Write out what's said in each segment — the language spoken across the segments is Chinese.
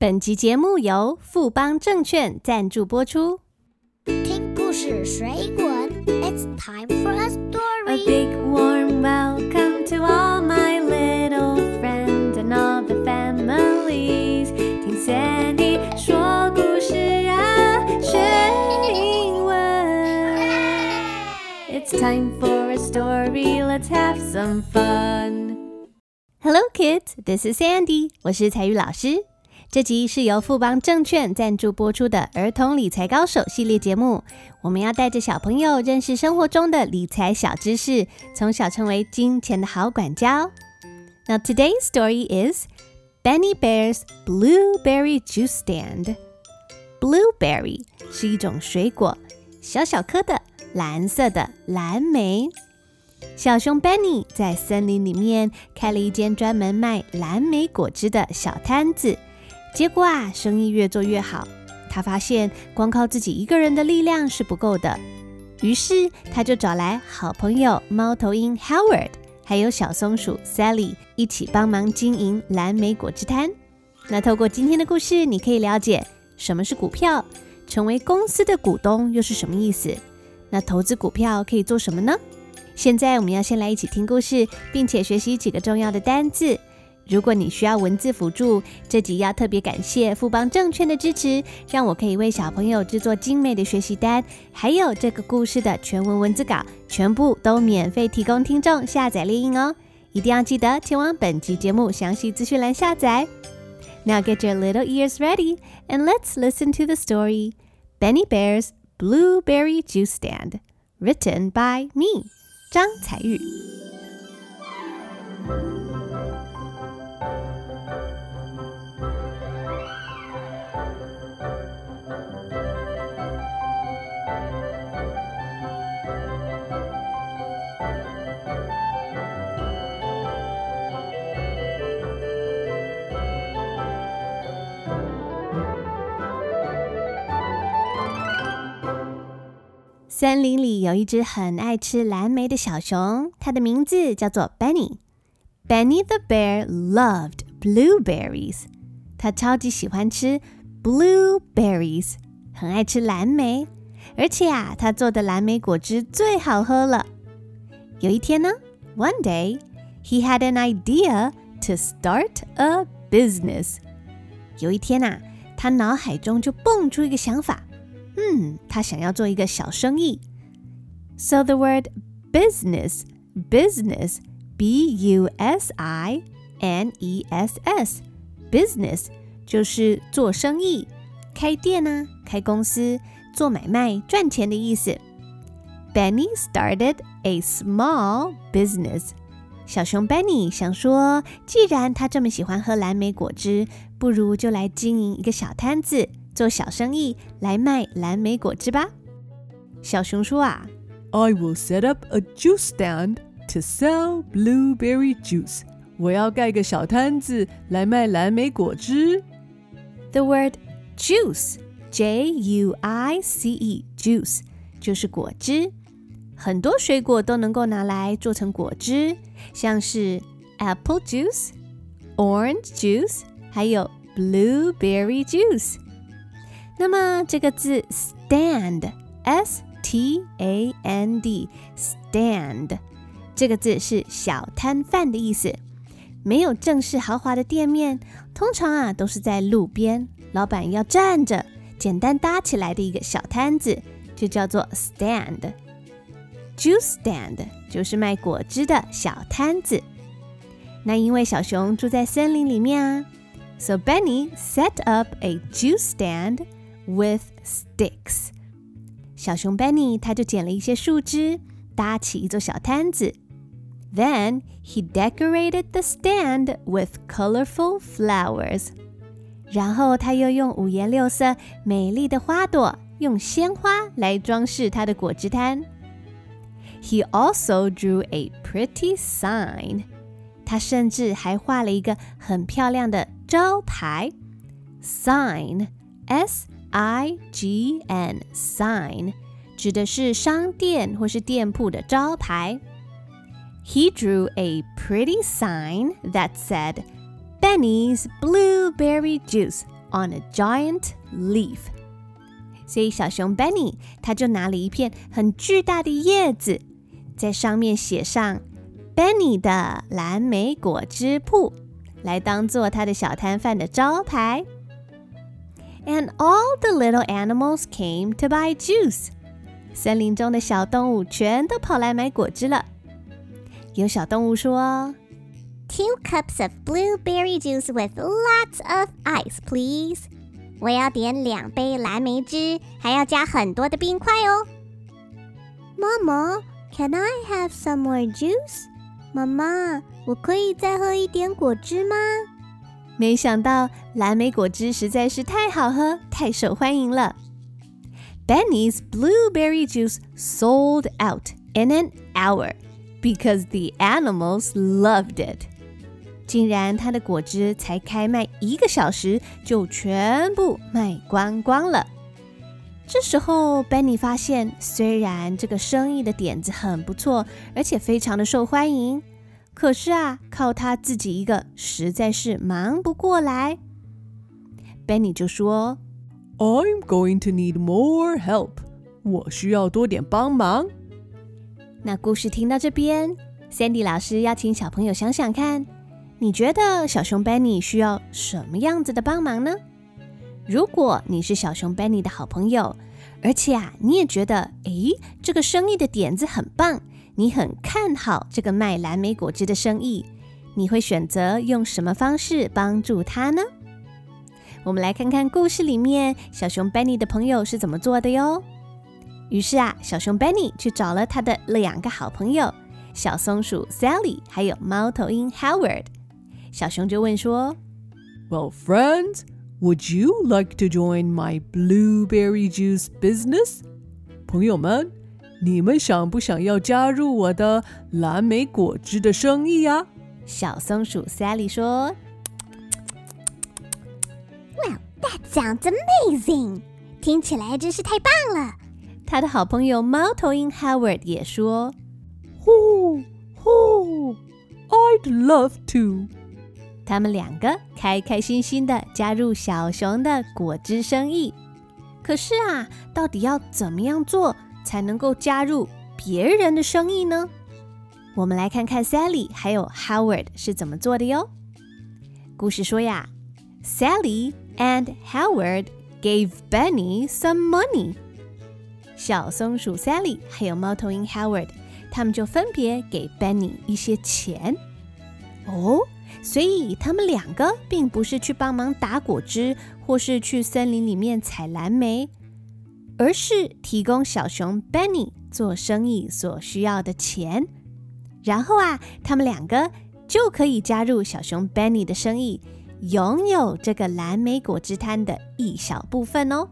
本集节目由富邦证券赞助播出。听故事水滚，It's time for a story. A big warm welcome to all my little friends and all the families. 听 Sandy 说故事啊，学英文。It's time for a story. Let's have some fun. Hello, kids. This is Sandy. 我是彩玉老师。这集是由富邦证券赞助播出的儿童理财高手系列节目。我们要带着小朋友认识生活中的理财小知识，从小成为金钱的好管家哦。Now today's story is Benny Bear's Blueberry Juice Stand. Blueberry 是一种水果，小小颗的蓝色的蓝莓。小熊 Benny 在森林里面开了一间专门卖蓝莓果汁的小摊子。结果啊，生意越做越好。他发现光靠自己一个人的力量是不够的，于是他就找来好朋友猫头鹰 Howard，还有小松鼠 Sally 一起帮忙经营蓝莓果汁摊。那透过今天的故事，你可以了解什么是股票，成为公司的股东又是什么意思？那投资股票可以做什么呢？现在我们要先来一起听故事，并且学习几个重要的单字。如果你需要文字辅助，这集要特别感谢富邦证券的支持，让我可以为小朋友制作精美的学习单，还有这个故事的全文文字稿，全部都免费提供听众下载列印哦！一定要记得前往本集节目详细资讯栏下载。Now get your little ears ready and let's listen to the story Benny Bear's Blueberry Juice Stand, written by me, 张采玉。森林里有一只很爱吃蓝莓的小熊，它的名字叫做 Benny。Benny the bear loved blueberries。他超级喜欢吃 blueberries，很爱吃蓝莓，而且啊，他做的蓝莓果汁最好喝了。有一天呢，One day he had an idea to start a business。有一天啊，他脑海中就蹦出一个想法。嗯，他想要做一个小生意。So the word business, business, B-U-S-I-N-E-S-S, business 就是做生意、开店啊、开公司、做买卖、赚钱的意思。Benny started a small business. 小熊 Benny 想说，既然他这么喜欢喝蓝莓果汁，不如就来经营一个小摊子。做小生意来卖蓝莓果汁吧。小熊说啊，I will set up a juice stand to sell blueberry juice。我要盖个小摊子来卖蓝莓果汁。The word juice, J-U-I-C-E, juice 就是果汁。很多水果都能够拿来做成果汁，像是 apple juice, orange juice，还有 blueberry juice。 那么这个字 stand，s t a n d，stand，这个字是小摊贩的意思。没有正式豪华的店面，通常啊都是在路边，老板要站着，简单搭起来的一个小摊子，就叫做 stand。Juice stand 就是卖果汁的小摊子。那因为小熊住在森林里面啊，so Benny set up a juice stand。 With sticks，小熊 Benny 他就捡了一些树枝，搭起一座小摊子。Then he decorated the stand with colorful flowers。然后他又用五颜六色、美丽的花朵，用鲜花来装饰他的果汁摊。He also drew a pretty sign。他甚至还画了一个很漂亮的招牌。Sign，S。 I G N sign 指的是商店或是店铺的招牌。He drew a pretty sign that said Benny's Blueberry Juice on a giant leaf。所以小熊 Benny 他就拿了一片很巨大的叶子，在上面写上 Benny 的蓝莓果汁铺，来当做他的小摊贩的招牌。 And all the little animals came to buy juice。森林中的小动物全都跑来买果汁了。有小动物说：“Two cups of blueberry juice with lots of ice, please.” 我要点两杯蓝莓汁，还要加很多的冰块哦。妈妈，Can I have some more juice？妈妈，我可以再喝一点果汁吗？ 没想到蓝莓果汁实在是太好喝，太受欢迎了。Benny's blueberry juice sold out in an hour because the animals loved it. 竟然他的果汁才开卖一个小时，就全部卖光光了。这时候，Benny 发现，虽然这个生意的点子很不错，而且非常的受欢迎，可是啊，靠他自己一个实在是忙不过来。Benny 就说：“I'm going to need more help。我需要多点帮忙。”那故事听到这边，Sandy 老师要请小朋友想想看。你觉得小熊 Benny 需要什么样子的帮忙呢？如果你是小熊 Benny 的好朋友，而且啊，你也觉得，诶，这个生意的点子很棒，你很看好这个卖蓝莓果汁的生意，你会选择用什么方式帮助他呢？我们来看看故事里面小熊 Benny 的朋友是怎么做的哟。于是啊，小熊 Benny 去找了他的两个好朋友，小松鼠 Sally，还有猫头鹰 Howard。小熊就问说：“Well, friends, would you like to join my blueberry juice business？” 朋友们，你们想不想要加入我的蓝莓果汁的生意呀？小松鼠 Sally 说：“Well, that sounds amazing！听起来真是太棒了。”他的好朋友猫头鹰 Howard 也说：“呼呼，I'd love to。”他们两个开开心心的加入小熊的果汁生意。可是啊，到底要怎么样做才能够加入别人的生意呢？我们来看看 Sally 还有 Howard 是怎么做的哟。故事说呀，Sally and Howard gave Benny some money。小松鼠 Sally 还有猫头鹰 Howard，他们就分别给 Benny 一些钱。哦。所以他们两个并不是去帮忙打果汁，或是去森林里面采蓝莓，而是提供小熊 Benny 做生意所需要的钱。然后啊，他们两个就可以加入小熊 Benny 的生意，拥有这个蓝莓果汁摊的一小部分哦。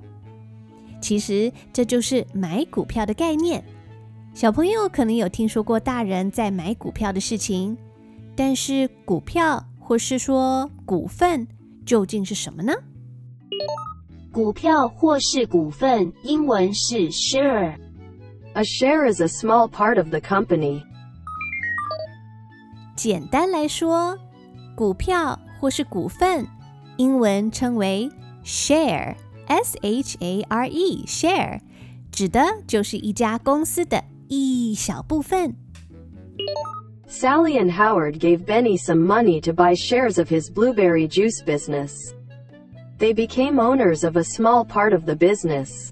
其实这就是买股票的概念。小朋友可能有听说过大人在买股票的事情。但是股票或是说股份究竟是什么呢？股票或是股份，英文是 share。A share is a small part of the company。简单来说，股票或是股份，英文称为 share，S H A R E，share，指的就是一家公司的一小部分。Sally and Howard gave Benny some money to buy shares of his blueberry juice business. They became owners of a small part of the business.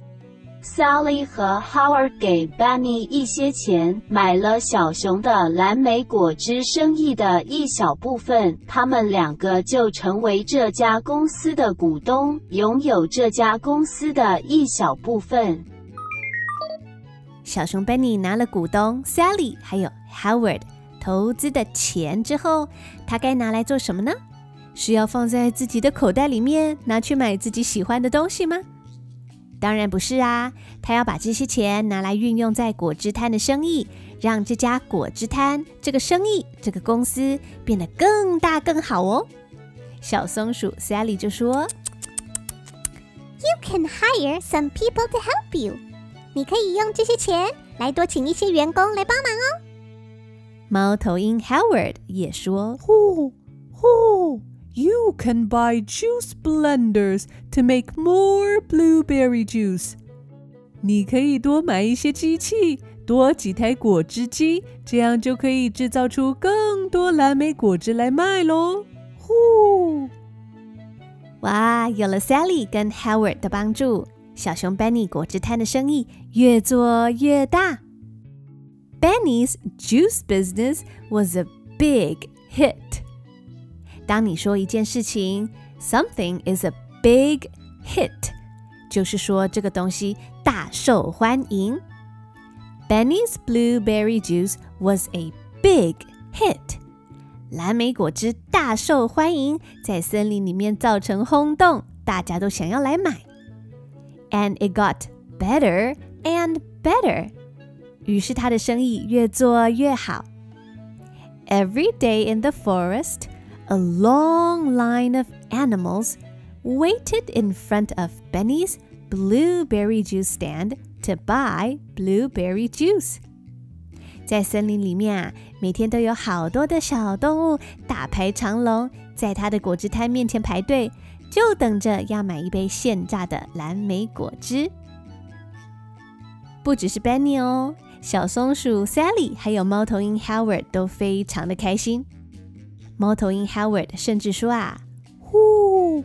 Sally 和 Howard 给 Benny 一些钱，买了小熊的蓝莓果汁生意的一小部分。他们两个就成为这家公司的股东，拥有这家公司的一小部分。小熊 Benny 拿了股东 Sally 还有 Howard。投资的钱之后，他该拿来做什么呢？是要放在自己的口袋里面，拿去买自己喜欢的东西吗？当然不是啊！他要把这些钱拿来运用在果汁摊的生意，让这家果汁摊这个生意、这个公司变得更大更好哦。小松鼠 Sally 就说：“You can hire some people to help you。你可以用这些钱来多请一些员工来帮忙哦。”猫头鹰 Howard 也说：“呼呼 You can buy juice blenders to make more blueberry juice. 你可以多买一些机器，多几台果汁机，这样就可以制造出更多蓝莓果汁来卖喽。呼！哇，有了 Sally 跟 Howard 的帮助，小熊 Benny 果汁摊的生意越做越大。Benny's juice business was a big hit. 当你说一件事情，something is a big hit，就是说这个东西大受欢迎。Benny's blueberry juice was a big hit。蓝莓果汁大受欢迎，在森林里面造成轰动，大家都想要来买。And it got better and better。于是他的生意越做越好。Every day in the forest, a long line of animals waited in front of Benny's blueberry juice stand to buy blueberry juice。在森林里面啊，每天都有好多的小动物大排长龙，在他的果汁摊面前排队，就等着要买一杯现榨的蓝莓果汁。不只是 Benny 哦，小松鼠 Sally 还有猫头鹰 Howard 都非常的开心。 猫头鹰 Howard 甚至说啊：“呼，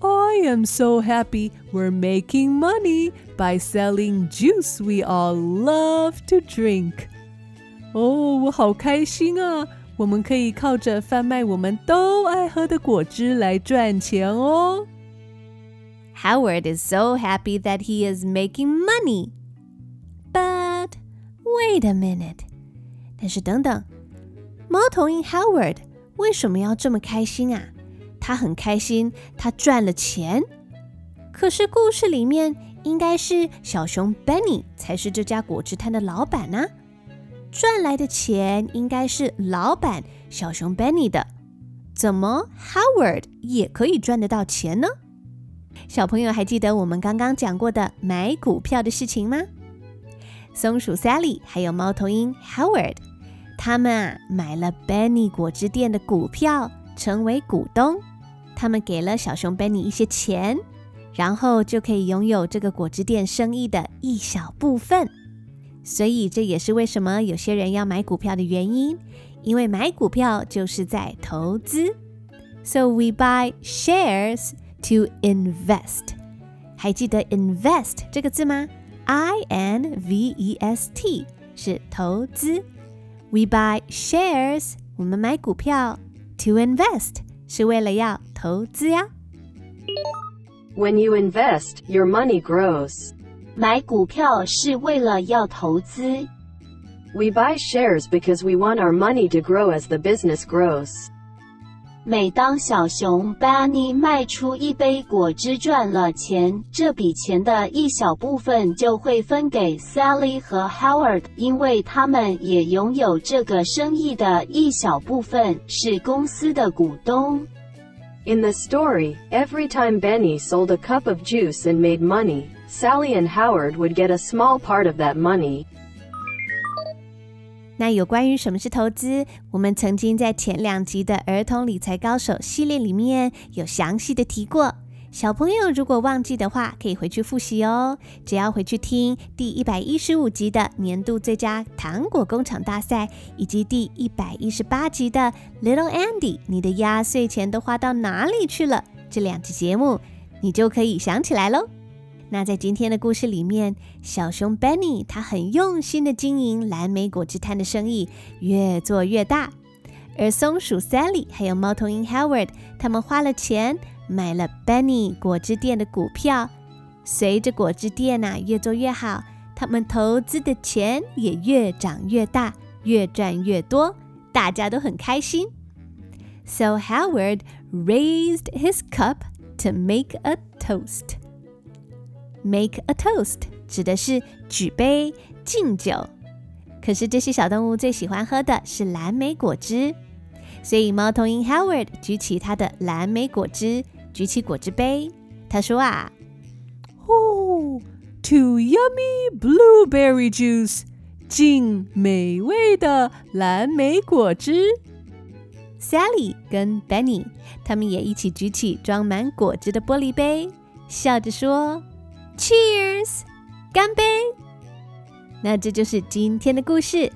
I am so happy we're making money by selling juice we all love to drink。”哦，我好开心啊！我们可以靠着贩卖我们都爱喝的果汁来赚钱哦。Howard is so happy that he is making money. But wait a minute. 但是等等，猫头鹰 Howard 为什么要这么开心啊？他很开心，他赚了钱。可是故事里面应该是小熊 Benny 才是这家果汁摊的老板呢、赚来的钱应该是老板小熊 Benny 的，怎么 Howard 也可以赚得到钱呢？小朋友还记得我们刚刚讲过的买股票的事情吗？松鼠 Sally 还有猫头鹰 Howard，他们啊买了 Benny 果汁店的股票，成为股东。他们给了小熊 Benny 一些钱，然后就可以拥有这个果汁店生意的一小部分。所以这也是为什么有些人要买股票的原因，因为买股票就是在投资。So we buy shares to invest。还记得 invest 这个字吗？I N V E S T 是投资。We buy shares，我们买股票，to invest 是为了要投资呀。When you invest, your money grows. 买股票是为了要投资。We buy shares because we want our money to grow as the business grows. 每当小熊 Benny 卖出一杯果汁赚了钱，这笔钱的一小部分就会分给 Sally 和 Howard，因为他们也拥有这个生意的一小部分，是公司的股东。In the story, every time Benny sold a cup of juice and made money, Sally and Howard would get a small part of that money. 那有关于什么是投资，我们曾经在前两集的儿童理财高手系列里面有详细的提过。小朋友如果忘记的话，可以回去复习哦。只要回去听第一百一十五集的年度最佳糖果工厂大赛，以及第一百一十八集的 Little Andy，你的压岁钱都花到哪里去了？这两集节目，你就可以想起来喽。那在今天的故事里面，小熊 Benny 他很用心的经营蓝莓果汁摊的生意，越做越大。而松鼠 Sally 还有猫头鹰 Howard，他们花了钱买了 Benny 果汁店的股票。随着果汁店呐、越做越好，他们投资的钱也越长越大，越赚越多，大家都很开心。So Howard raised his cup to make a toast. Make a toast 指的是举杯敬酒，可是这些小动物最喜欢喝的是蓝莓果汁，所以猫头鹰 Howard 举起他的蓝莓果汁，举起果汁杯，他说啊，Oh, to yummy blueberry juice，敬美味的蓝莓果汁。Sally 跟 Benny，他们也一起举起装满果汁的玻璃杯，笑着说：“Cheers，干杯！”那这就是今天的故事。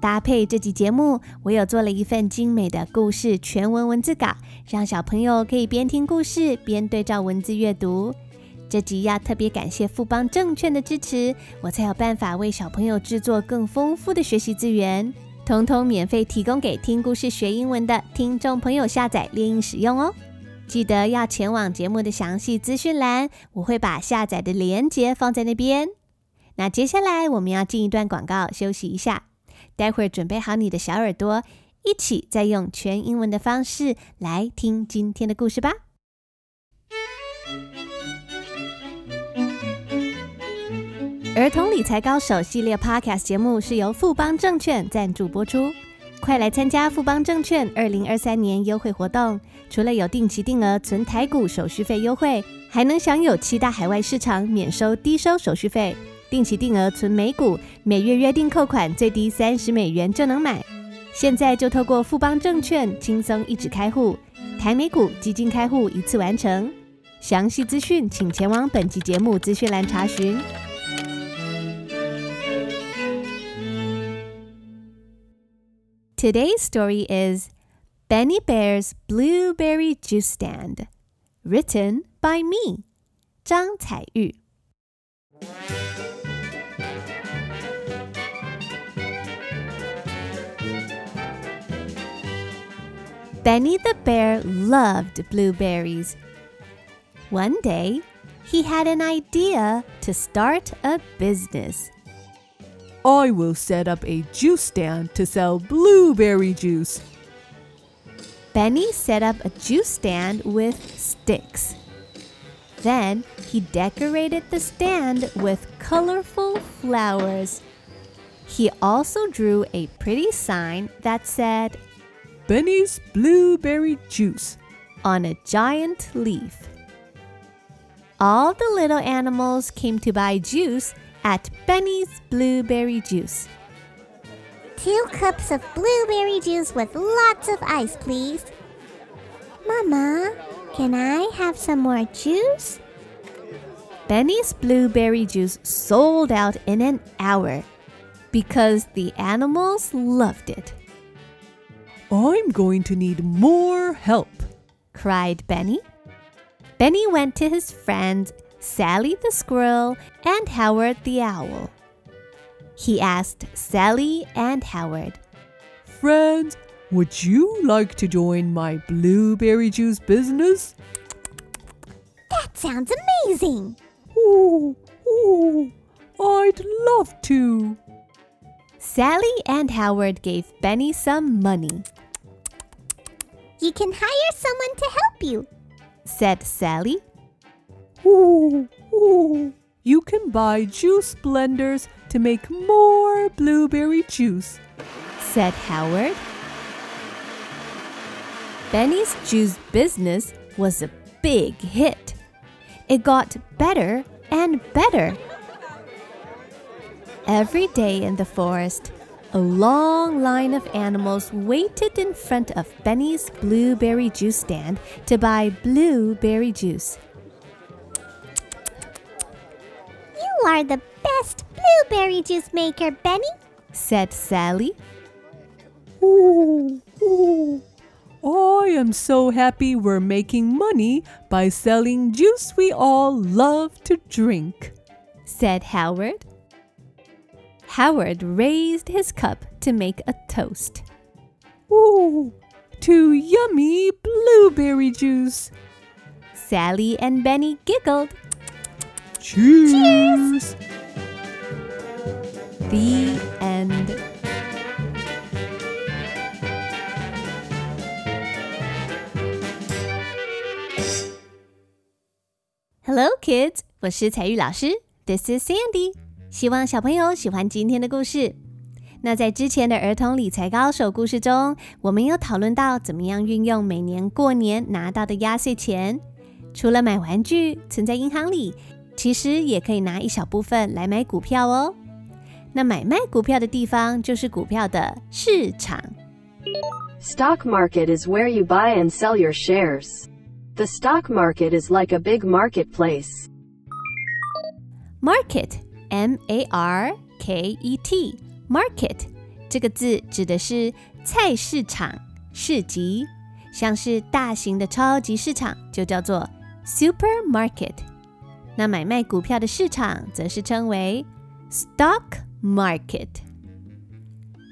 搭配这集节目，我有做了一份精美的故事全文文字稿，让小朋友可以边听故事边对照文字阅读。这集要特别感谢富邦证券的支持，我才有办法为小朋友制作更丰富的学习资源，通通免费提供给听故事学英文的听众朋友下载练英使用哦。记得要前往节目的详细资讯栏，我会把下载的链接放在那边。那接下来我们要进一段广告，休息一下。待会儿准备好你的小耳朵，一起再用全英文的方式来听今天的故事吧。儿童理财高手系列 Podcast 节目是由富邦证券赞助播出，快来参加富邦证券二零二三年优惠活动！除了有定期定额存台股手续费优惠，还能享有七大海外市场免收低收手续费。定期定额存美股，每月约定扣款最低三十美元就能买。现在就透过富邦证券轻松一指开户，台美股基金开户一次完成。详细资讯请前往本集节目资讯栏查询。Today's story is Benny Bear's Blueberry Juice Stand, written by me, Zhang Yu. Benny the Bear loved blueberries. One day, he had an idea to start a business. I will set up a juice stand to sell blueberry juice. Benny set up a juice stand with sticks. Then he decorated the stand with colorful flowers. He also drew a pretty sign that said, Benny's blueberry juice on a giant leaf. All the little animals came to buy juice at Benny's Blueberry Juice. Two cups of blueberry juice with lots of ice, please. Mama, can I have some more juice? Benny's blueberry juice sold out in an hour because the animals loved it. I'm going to need more help, cried Benny. Benny went to his friends Sally the squirrel and Howard the owl. He asked Sally and Howard, Friends, would you like to join my blueberry juice business? That sounds amazing! Ooh, ooh, I'd love to. Sally and Howard gave Benny some money. You can hire someone to help you, said Sally. Ooh, ooh. You can buy juice blenders to make more blueberry juice, said Howard. Benny's juice business was a big hit. It got better and better. Every day in the forest, a long line of animals waited in front of Benny's blueberry juice stand to buy blueberry juice. You are the best blueberry juice maker, Benny, said Sally. Ooh, ooh. I am so happy we're making money by selling juice we all love to drink, said Howard. Howard raised his cup to make a toast. Ooh, to yummy blueberry juice. Sally and Benny giggled. Cheers. The end. Hello, kids！我是彩玉老师，This is Sandy。希望小朋友喜欢今天的故事。那在之前的儿童理财高手故事中，我们有讨论到怎么样运用每年过年拿到的压岁钱，除了买玩具存在银行里，其实也可以拿一小部分来买股票哦。那买卖股票的地方就是股票的市场 Stock market is where you buy and sell your shares. The stock market is like a big marketplace. Market, M A R K E T, market 这个字指的是菜市场、市集，像是大型的超级市场就叫做 supermarket。那买卖股票的市场则是称为 stock market。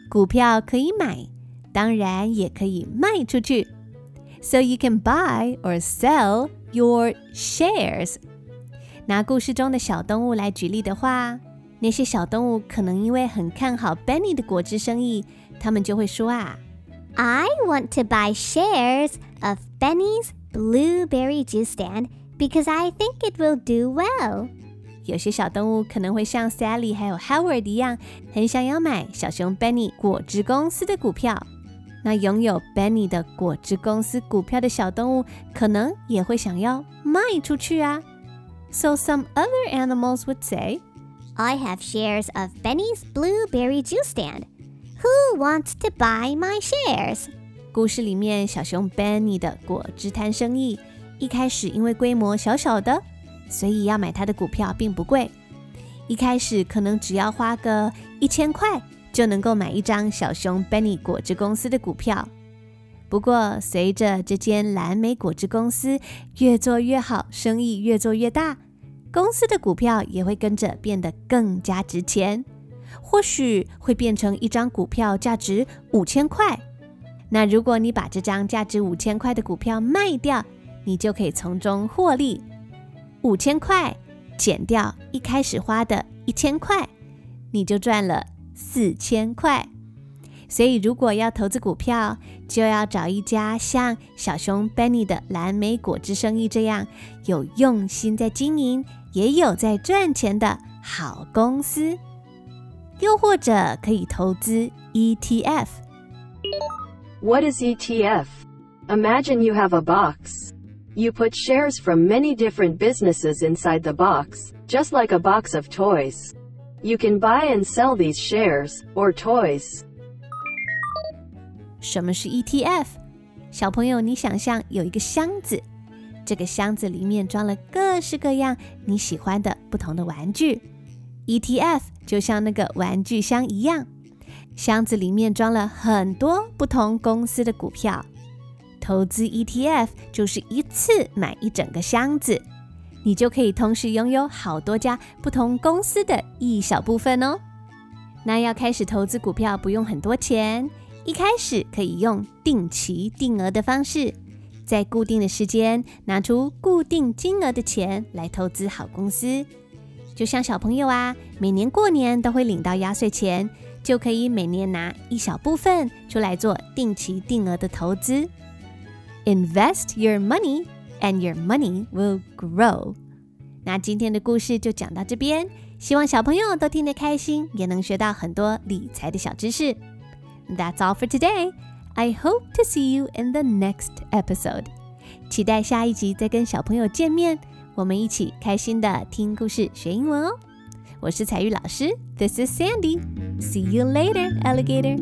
股票可以买，当然也可以卖出去。So you can buy or sell your shares。拿故事中的小动物来举例的话，那些小动物可能因为很看好 Benny 的果汁生意，他们就会说啊，I want to buy shares of Benny's blueberry juice stand because I think it will do well。有些小动物可能会像 Sally 还有 Howard 一样，很想要买小熊 Benny 果汁公司的股票。那拥有 Benny 的果汁公司股票的小动物，可能也会想要卖出去啊。So some other animals would say, I have shares of Benny's blueberry juice stand. Who wants to buy my shares? 故事里面，小熊 Benny 的果汁摊生意 一开始因为规模小小的，所以要买它的股票并不贵。一开始可能只要花个一千块就能够买一张小熊 Benny 果汁公司的股票。不过，随着这间蓝莓果汁公司越做越好，生意越做越大，公司的股票也会跟着变得更加值钱，或许会变成一张股票价值五千块。那如果你把这张价值五千块的股票卖掉，你就可以从中获利。五千块减掉一开始花的一千块，你就赚了四千块。所以，如果要投资股票，就要找一家像小熊 Benny 的蓝莓果汁生意这样有用心在经营，也有在赚钱的好公司。又或者可以投资 ETF。What is ETF? Imagine you have a box. You put shares from many different businesses inside the box, just like a box of toys. You can buy and sell these shares, or toys. 什么是 ETF？小朋友，你想象有一个箱子，这个箱子里面装了各式各样你喜欢的不同的玩具。ETF 就像那个玩具箱一样，箱子里面装了很多不同公司的股票。投资 ETF 就是一次买一整个箱子，你就可以同时拥有好多家不同公司的一小部分哦。那要开始投资股票，不用很多钱。一开始可以用定期定额的方式，在固定的时间拿出固定金额的钱来投资好公司。就像小朋友啊，每年过年都会领到压岁钱，就可以每年拿一小部分出来做定期定额的投资。Invest your money and your money will grow。那今天的故事就讲到这边，希望小朋友都听得开心，也能学到很多理财的小知识。That's all for today. I hope to see you in the next episode. 期待下一集再跟小朋友见面，我们一起开心的听故事学英文哦。我是采玉老师，This is Sandy. See you later, alligator.